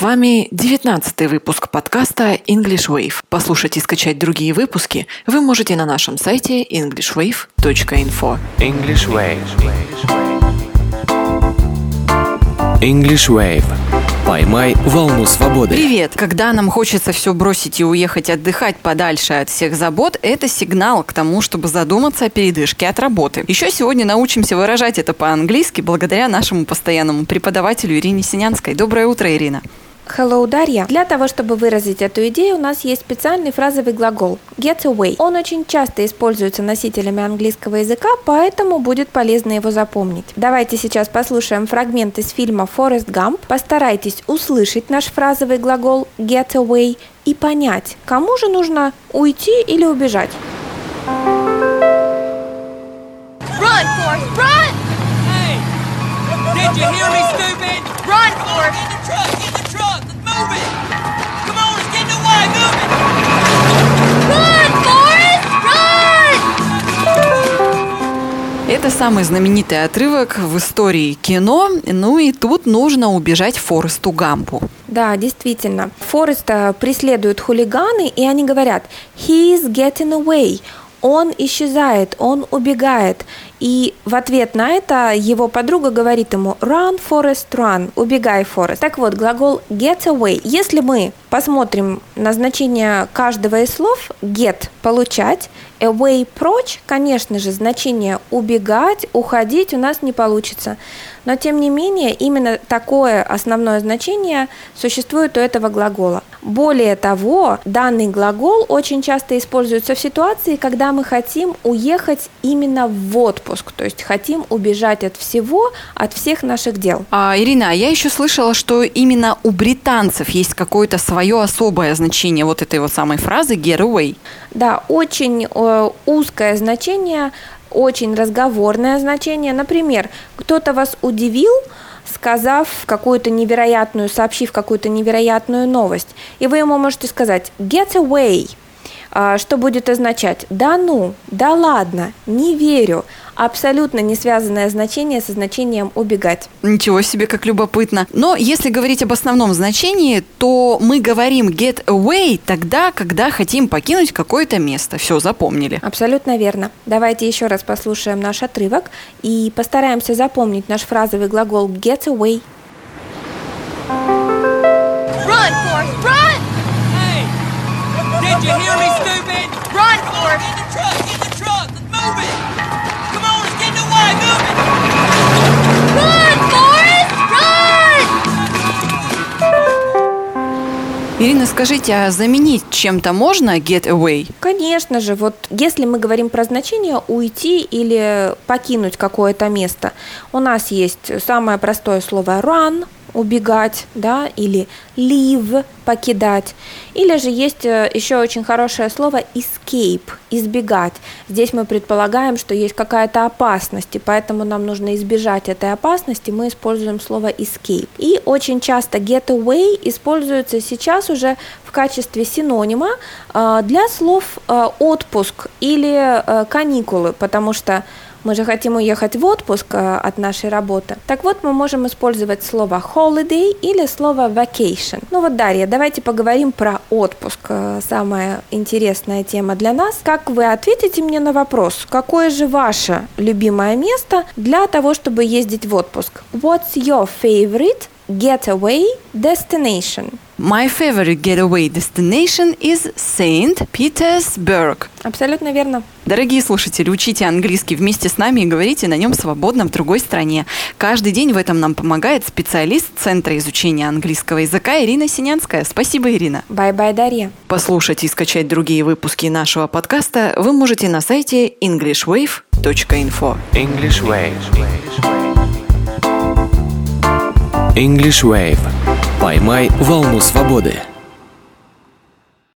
С вами 19 выпуск подкаста English Wave. Послушать и скачать другие выпуски вы можете на нашем сайте englishwave.info. English Wave. English Wave. Поймай волну свободы. Привет! Когда нам хочется все бросить и уехать отдыхать подальше от всех забот, это сигнал к тому, чтобы задуматься о передышке от работы. Еще сегодня научимся выражать это по-английски благодаря нашему постоянному преподавателю Ирине Синянской. Доброе утро, Ирина! Hello, Дарья. Для того, чтобы выразить эту идею, у нас есть специальный фразовый глагол get away. Он очень часто используется носителями английского языка, поэтому будет полезно его запомнить. Давайте сейчас послушаем фрагмент из фильма Форест Гамп. Постарайтесь услышать наш фразовый глагол get away и понять, кому же нужно уйти или убежать. Run, Forrest, run! Hey! Did you hear me, stupid? Run, Forrest! Это самый знаменитый отрывок в истории кино, ну и тут нужно убежать Форесту Гампу. Да, действительно. Фореста преследуют хулиганы, и они говорят «He is getting away». Он исчезает, он убегает. И в ответ на это его подруга говорит ему «Run, Forest, run», «Убегай, Форест». Так вот, глагол «get away». Если мы посмотрим на значение каждого из слов «get» – «получать», «away» – «прочь», конечно же, значение «убегать», «уходить» у нас не получится. Но, тем не менее, именно такое основное значение существует у этого глагола. Более того, данный глагол очень часто используется в ситуации, когда мы хотим уехать именно в отпуск, то есть хотим убежать от всего, от всех наших дел. А, Ирина, а я еще слышала, что именно у британцев есть какое-то свое особое значение вот этой вот самой фразы get away. Да, очень э, узкое значение, очень разговорное значение. Например, кто-то вас удивил, сказав какую-то невероятную, сообщив какую-то невероятную новость, и вы ему можете сказать get away, что будет означать «да ну», «да ладно», «не верю», абсолютно не связанное значение со значением «убегать». Ничего себе, как любопытно. Но если говорить об основном значении, то мы говорим get away тогда, когда хотим покинуть какое-то место. Все, запомнили. Абсолютно верно. Давайте еще раз послушаем наш отрывок и постараемся запомнить наш фразовый глагол get away. Did you hear me, stupid? Run, Forrest! get in the truck! Get in the truck! Let's move it! Come on, let's get in the way! Move it! Run, Forrest, run! Ирина, скажите, а заменить чем-то можно get away? Конечно же, вот если мы говорим про значение уйти или покинуть какое-то место, у нас есть самое простое слово run, убегать, да, или leave, покидать. Или же есть э, еще очень хорошее слово escape, избегать. Здесь мы предполагаем, что есть какая-то опасность, и поэтому нам нужно избежать этой опасности, мы используем слово escape. И очень часто get away используется сейчас уже в качестве синонима э, для слов э, отпуск или каникулы, потому что мы же хотим уехать в отпуск э, от нашей работы. Так вот, мы можем использовать слово holiday или слово vacation. Ну вот, Дарья, давайте поговорим про отпуск. Э, Самая интересная тема для нас. Как вы ответите мне на вопрос, какое же ваше любимое место для того, чтобы ездить в отпуск? What's your favorite getaway destination? My favorite getaway destination is Saint Petersburg. Абсолютно верно. Дорогие слушатели, учите английский вместе с нами и говорите на нем свободно в другой стране. Каждый день в этом нам помогает специалист Центра изучения английского языка Ирина Синянская. Спасибо, Ирина. Bye-bye, Дарья. Послушать и скачать другие выпуски нашего подкаста вы можете на сайте englishwave.info. English Wave. English Wave. Поймай волну свободы.